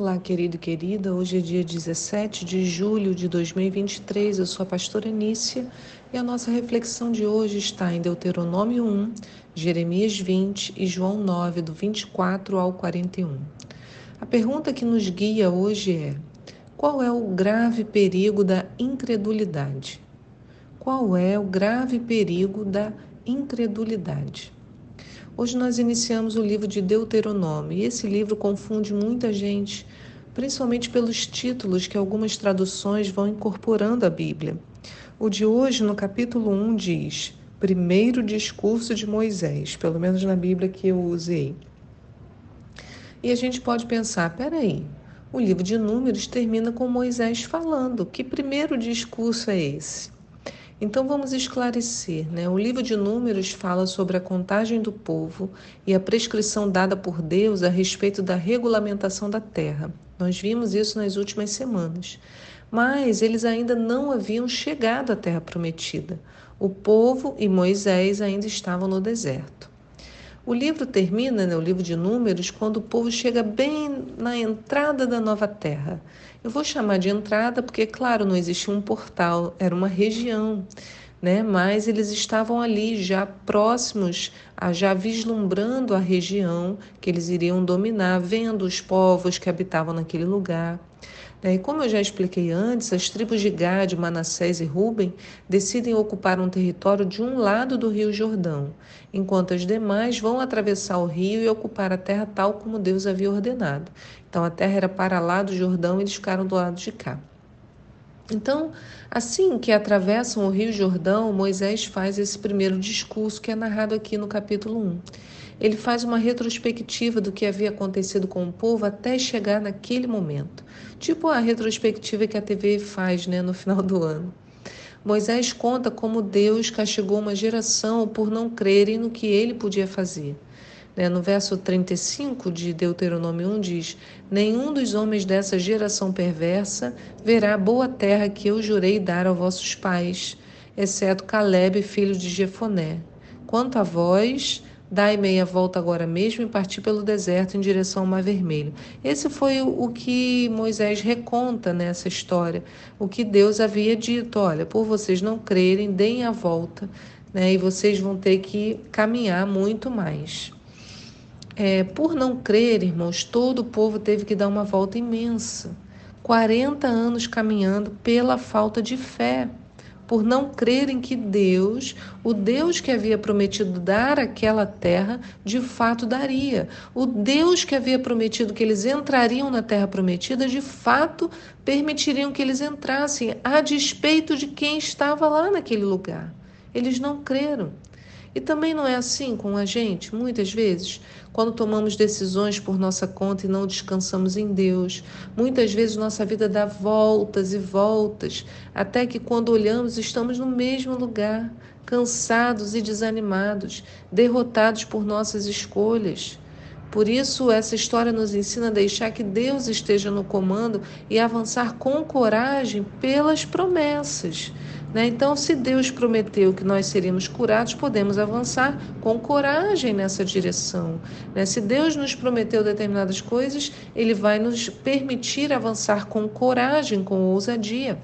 Olá, querido e querida. Hoje é dia 17 de julho de 2023. Eu sou a pastora Nícia e a nossa reflexão de hoje está em Deuteronômio 1, Jeremias 20 e João 9, do 24 ao 41. A pergunta que nos guia hoje é: qual é o grave perigo da incredulidade? Qual é o grave perigo da incredulidade? Hoje nós iniciamos o livro de Deuteronômio e esse livro confunde muita gente, principalmente pelos títulos que algumas traduções vão incorporando à Bíblia. O de hoje, no capítulo 1, diz: Primeiro discurso de Moisés, pelo menos na Bíblia que eu usei. E a gente pode pensar: peraí, o livro de Números termina com Moisés falando. Que primeiro discurso é esse? Então vamos esclarecer, né? O livro de Números fala sobre a contagem do povo e a prescrição dada por Deus a respeito da regulamentação da terra. Nós vimos isso nas últimas semanas. Mas eles ainda não haviam chegado à terra prometida. O povo e Moisés ainda estavam no deserto. O livro termina, né, o livro de Números, quando o povo chega bem na entrada da nova terra. Eu vou chamar de entrada porque, claro, não existia um portal, era uma região. Né? Mas eles estavam ali já próximos, a, já vislumbrando a região que eles iriam dominar, vendo os povos que habitavam naquele lugar. Né? E como eu já expliquei antes, as tribos de Gad, Manassés e Ruben decidem ocupar um território de um lado do rio Jordão, enquanto as demais vão atravessar o rio e ocupar a terra tal como Deus havia ordenado. Então a terra era para lá do Jordão e eles ficaram do lado de cá. Então, assim que atravessam o Rio Jordão, Moisés faz esse primeiro discurso que é narrado aqui no capítulo 1. Ele faz uma retrospectiva do que havia acontecido com o povo até chegar naquele momento. Tipo a retrospectiva que a TV faz né, no final do ano. Moisés conta como Deus castigou uma geração por não crerem no que ele podia fazer. Né, no verso 35 de Deuteronômio 1 diz: Nenhum dos homens dessa geração perversa verá a boa terra que eu jurei dar aos vossos pais, exceto Caleb, filho de Jefoné. Quanto a vós, dai meia volta agora mesmo e partir pelo deserto em direção ao Mar Vermelho. Esse foi o, que Moisés reconta nessa história, o que Deus havia dito: olha, por vocês não crerem, deem a volta, né, e vocês vão ter que caminhar muito mais. É, por não crer, irmãos, todo o povo teve que dar uma volta imensa. 40 anos caminhando pela falta de fé, por não crerem que Deus, o Deus que havia prometido dar aquela terra, de fato daria. O Deus que havia prometido que eles entrariam na terra prometida, de fato permitiriam que eles entrassem, a despeito de quem estava lá naquele lugar. Eles não creram. E também não é assim com a gente, muitas vezes, quando tomamos decisões por nossa conta e não descansamos em Deus. Muitas vezes nossa vida dá voltas e voltas, até que quando olhamos estamos no mesmo lugar, cansados e desanimados, derrotados por nossas escolhas. Por isso, essa história nos ensina a deixar que Deus esteja no comando e avançar com coragem pelas promessas. Né? Então, se Deus prometeu que nós seríamos curados, podemos avançar com coragem nessa direção. Né? Se Deus nos prometeu determinadas coisas, Ele vai nos permitir avançar com coragem, com ousadia.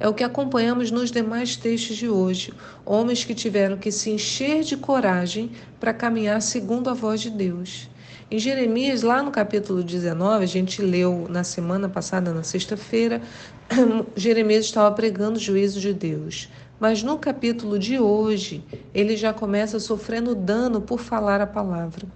É o que acompanhamos nos demais textos de hoje. Homens que tiveram que se encher de coragem para caminhar segundo a voz de Deus. Em Jeremias, lá no capítulo 19, a gente leu na semana passada, na sexta-feira, Jeremias estava pregando o juízo de Deus. Mas no capítulo de hoje, ele já começa sofrendo dano por falar a palavra.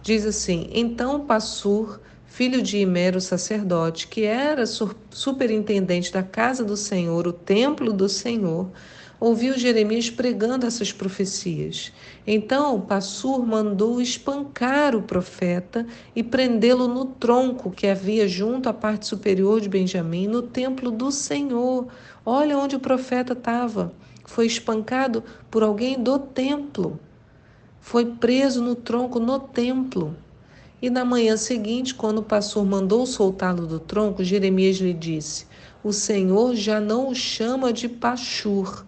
Diz assim: Então Passur, filho de Imero, sacerdote, que era superintendente da casa do Senhor, o templo do Senhor, ouviu Jeremias pregando essas profecias. Então Passur mandou espancar o profeta e prendê-lo no tronco que havia junto à parte superior de Benjamim, no templo do Senhor. Olha onde o profeta estava. Foi espancado por alguém do templo. Foi preso no tronco no templo. E na manhã seguinte, quando o pastor mandou soltá-lo do tronco, Jeremias lhe disse: O Senhor já não o chama de Pachur,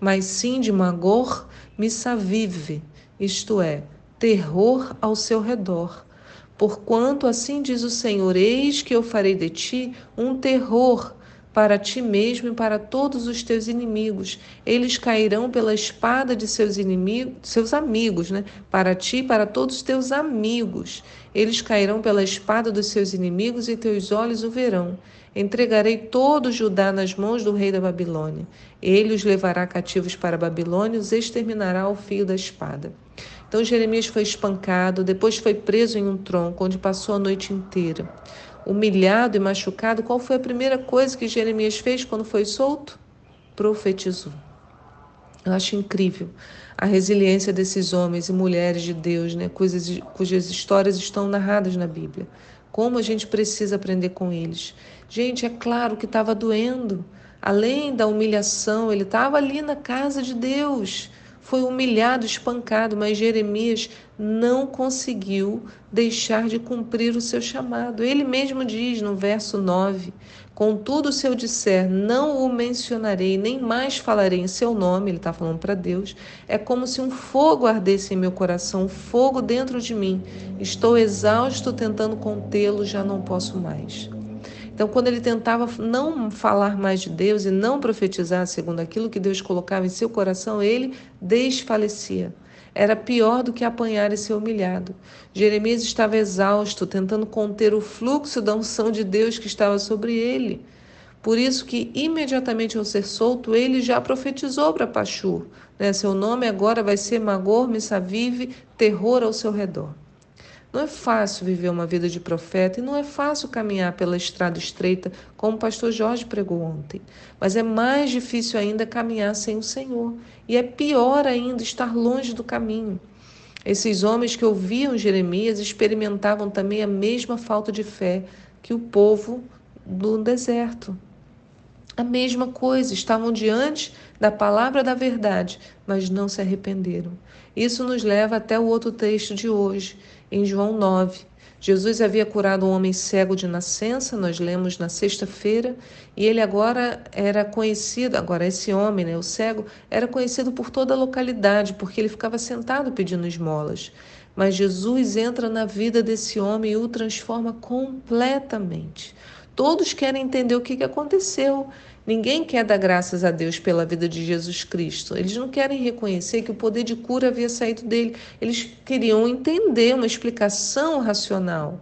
mas sim de Magor Missavive, isto é, terror ao seu redor. Porquanto assim diz o Senhor: Eis que eu farei de ti um terror para ti mesmo e para todos os teus inimigos. Eles cairão pela espada de seus inimigos, seus amigos, né? Para ti e para todos os teus amigos. Eles cairão pela espada dos seus inimigos e teus olhos o verão. Entregarei todo Judá nas mãos do rei da Babilônia. Ele os levará cativos para a Babilônia e os exterminará ao fio da espada. Então Jeremias foi espancado, depois foi preso em um tronco, onde passou a noite inteira humilhado e machucado, qual foi a primeira coisa que Jeremias fez quando foi solto? Profetizou. Eu acho incrível a resiliência desses homens e mulheres de Deus, né, cujas, cujas histórias estão narradas na Bíblia. Como a gente precisa aprender com eles. Gente, é claro que estava doendo. Além da humilhação, ele estava ali na casa de Deus foi humilhado, espancado, mas Jeremias não conseguiu deixar de cumprir o seu chamado. Ele mesmo diz no verso 9: Contudo, se eu disser, não o mencionarei, nem mais falarei em seu nome, ele está falando para Deus, é como se um fogo ardesse em meu coração, um fogo dentro de mim. Estou exausto tentando contê-lo, já não posso mais. Então, quando ele tentava não falar mais de Deus e não profetizar segundo aquilo que Deus colocava em seu coração, ele desfalecia. Era pior do que apanhar e ser humilhado. Jeremias estava exausto, tentando conter o fluxo da unção de Deus que estava sobre ele. Por isso que imediatamente ao ser solto, ele já profetizou para Pachur. Né? Seu nome agora vai ser Magor Missavive, terror ao seu redor. Não é fácil viver uma vida de profeta e não é fácil caminhar pela estrada estreita, como o pastor Jorge pregou ontem. Mas é mais difícil ainda caminhar sem o Senhor. E é pior ainda estar longe do caminho. Esses homens que ouviam Jeremias experimentavam também a mesma falta de fé que o povo do deserto. A mesma coisa, estavam diante da palavra da verdade, mas não se arrependeram. Isso nos leva até o outro texto de hoje, em João 9. Jesus havia curado um homem cego de nascença, nós lemos na sexta-feira, e ele agora era conhecido, agora esse homem, né, o cego, era conhecido por toda a localidade, porque ele ficava sentado pedindo esmolas. Mas Jesus entra na vida desse homem e o transforma completamente. Todos querem entender o que aconteceu. Ninguém quer dar graças a Deus pela vida de Jesus Cristo. Eles não querem reconhecer que o poder de cura havia saído dele. Eles queriam entender uma explicação racional.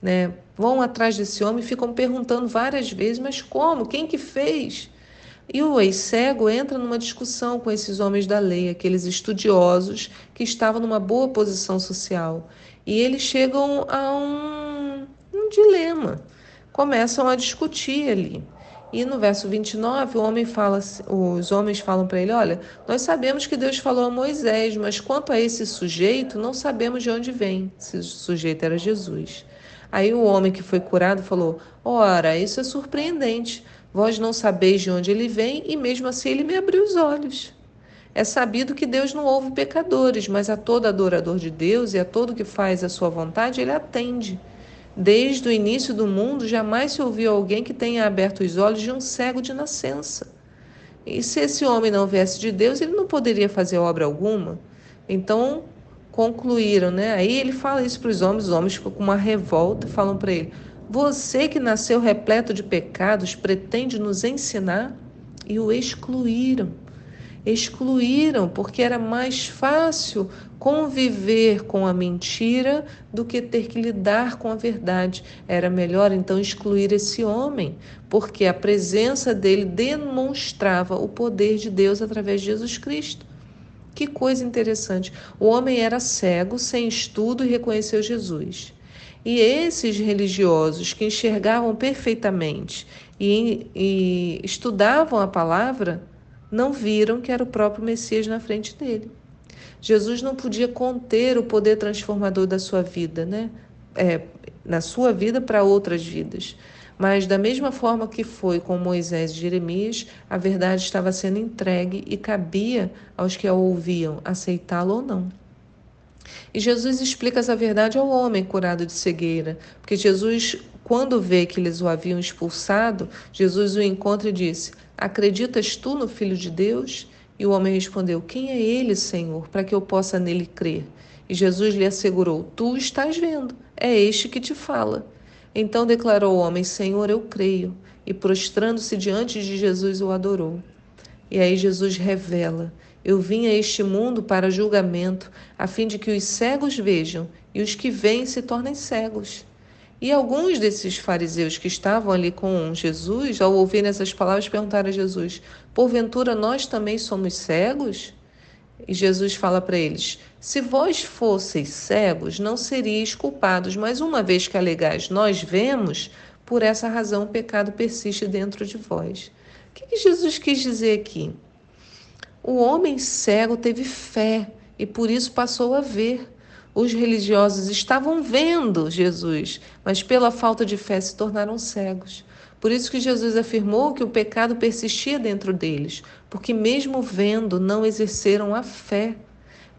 Né? Vão atrás desse homem e ficam perguntando várias vezes: mas como? Quem que fez? E o ex-cego entra numa discussão com esses homens da lei, aqueles estudiosos que estavam numa boa posição social. E eles chegam a um, um dilema, começam a discutir ali. E no verso 29, o homem fala, os homens falam para ele: Olha, nós sabemos que Deus falou a Moisés, mas quanto a esse sujeito, não sabemos de onde vem. Esse sujeito era Jesus. Aí o homem que foi curado falou: Ora, isso é surpreendente. Vós não sabeis de onde ele vem, e mesmo assim ele me abriu os olhos. É sabido que Deus não ouve pecadores, mas a todo adorador de Deus e a todo que faz a sua vontade, ele atende. Desde o início do mundo, jamais se ouviu alguém que tenha aberto os olhos de um cego de nascença. E se esse homem não viesse de Deus, ele não poderia fazer obra alguma. Então, concluíram, né? Aí ele fala isso para os homens, os homens ficam com uma revolta, falam para ele: Você que nasceu repleto de pecados, pretende nos ensinar? E o excluíram excluíram, porque era mais fácil conviver com a mentira do que ter que lidar com a verdade. Era melhor então excluir esse homem, porque a presença dele demonstrava o poder de Deus através de Jesus Cristo. Que coisa interessante. O homem era cego, sem estudo e reconheceu Jesus. E esses religiosos que enxergavam perfeitamente e, e estudavam a palavra, não viram que era o próprio Messias na frente dele. Jesus não podia conter o poder transformador da sua vida, né? É, na sua vida para outras vidas. Mas, da mesma forma que foi com Moisés e Jeremias, a verdade estava sendo entregue e cabia aos que a ouviam aceitá-la ou não. E Jesus explica essa verdade ao homem curado de cegueira, porque Jesus, quando vê que eles o haviam expulsado, Jesus o encontra e disse: Acreditas tu no Filho de Deus? E o homem respondeu: Quem é ele, Senhor, para que eu possa nele crer? E Jesus lhe assegurou: Tu estás vendo, é este que te fala. Então declarou o homem: Senhor, eu creio. E prostrando-se diante de Jesus, o adorou. E aí Jesus revela: Eu vim a este mundo para julgamento, a fim de que os cegos vejam e os que veem se tornem cegos. E alguns desses fariseus que estavam ali com Jesus, ao ouvirem essas palavras, perguntaram a Jesus: Porventura nós também somos cegos? E Jesus fala para eles: Se vós fosseis cegos, não seríeis culpados, mas uma vez que alegais, nós vemos, por essa razão o pecado persiste dentro de vós. O que, que Jesus quis dizer aqui? O homem cego teve fé e por isso passou a ver. Os religiosos estavam vendo Jesus, mas pela falta de fé se tornaram cegos. Por isso que Jesus afirmou que o pecado persistia dentro deles, porque mesmo vendo, não exerceram a fé.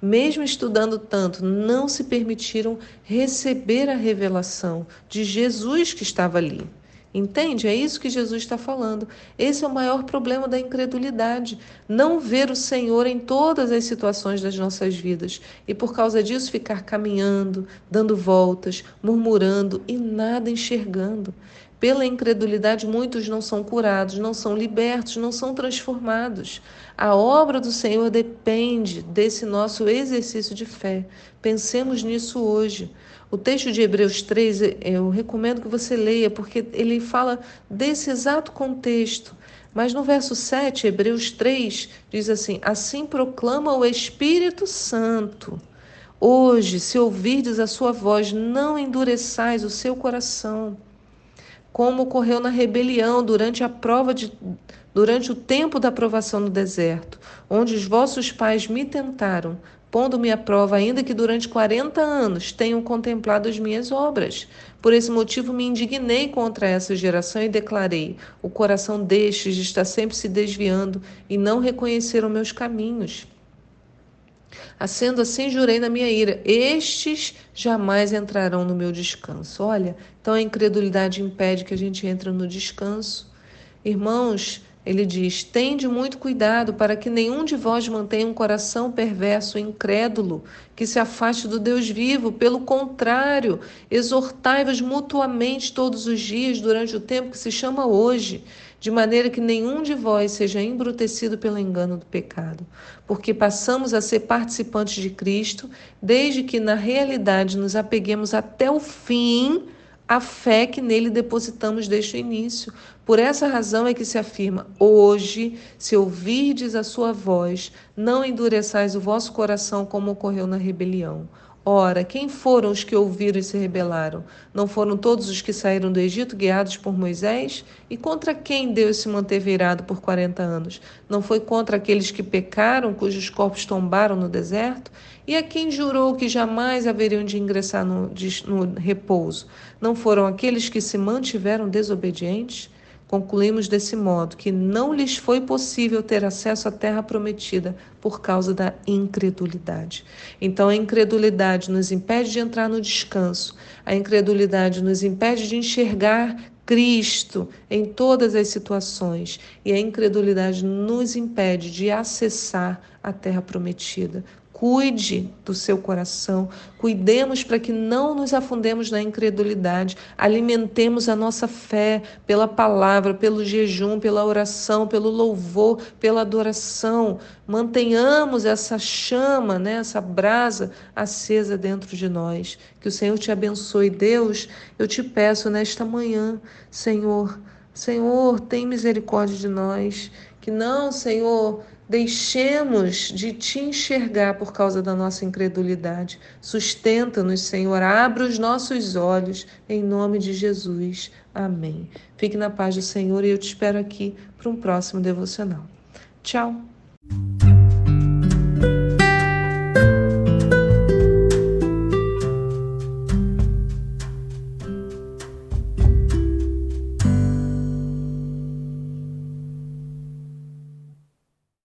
Mesmo estudando tanto, não se permitiram receber a revelação de Jesus que estava ali. Entende? É isso que Jesus está falando. Esse é o maior problema da incredulidade. Não ver o Senhor em todas as situações das nossas vidas. E por causa disso ficar caminhando, dando voltas, murmurando e nada enxergando. Pela incredulidade, muitos não são curados, não são libertos, não são transformados. A obra do Senhor depende desse nosso exercício de fé. Pensemos nisso hoje. O texto de Hebreus 3, eu recomendo que você leia, porque ele fala desse exato contexto. Mas no verso 7, Hebreus 3, diz assim: Assim proclama o Espírito Santo. Hoje, se ouvirdes a sua voz, não endureçais o seu coração como ocorreu na rebelião durante a prova de durante o tempo da provação no deserto, onde os vossos pais me tentaram, pondo-me à prova, ainda que durante quarenta anos tenham contemplado as minhas obras. Por esse motivo me indignei contra essa geração e declarei: o coração destes está sempre se desviando e não reconheceram meus caminhos. Sendo assim, jurei na minha ira: estes jamais entrarão no meu descanso. Olha, então a incredulidade impede que a gente entre no descanso. Irmãos, ele diz: Tende muito cuidado para que nenhum de vós mantenha um coração perverso, incrédulo, que se afaste do Deus vivo. Pelo contrário, exortai-vos mutuamente todos os dias durante o tempo que se chama hoje de maneira que nenhum de vós seja embrutecido pelo engano do pecado, porque passamos a ser participantes de Cristo, desde que na realidade nos apeguemos até o fim à fé que nele depositamos desde o início. Por essa razão é que se afirma: hoje, se ouvirdes a sua voz, não endureçais o vosso coração como ocorreu na rebelião. Ora, quem foram os que ouviram e se rebelaram? Não foram todos os que saíram do Egito guiados por Moisés? E contra quem Deus se manteve irado por quarenta anos? Não foi contra aqueles que pecaram, cujos corpos tombaram no deserto? E a quem jurou que jamais haveriam de ingressar no, no repouso? Não foram aqueles que se mantiveram desobedientes? Concluímos desse modo que não lhes foi possível ter acesso à terra prometida por causa da incredulidade. Então, a incredulidade nos impede de entrar no descanso, a incredulidade nos impede de enxergar Cristo em todas as situações e a incredulidade nos impede de acessar a terra prometida. Cuide do seu coração, cuidemos para que não nos afundemos na incredulidade, alimentemos a nossa fé pela palavra, pelo jejum, pela oração, pelo louvor, pela adoração. Mantenhamos essa chama, né, essa brasa acesa dentro de nós. Que o Senhor te abençoe. Deus, eu te peço nesta manhã, Senhor, Senhor, tem misericórdia de nós. Que não, Senhor, Deixemos de te enxergar por causa da nossa incredulidade. Sustenta-nos, Senhor. Abra os nossos olhos, em nome de Jesus. Amém. Fique na paz do Senhor e eu te espero aqui para um próximo devocional. Tchau.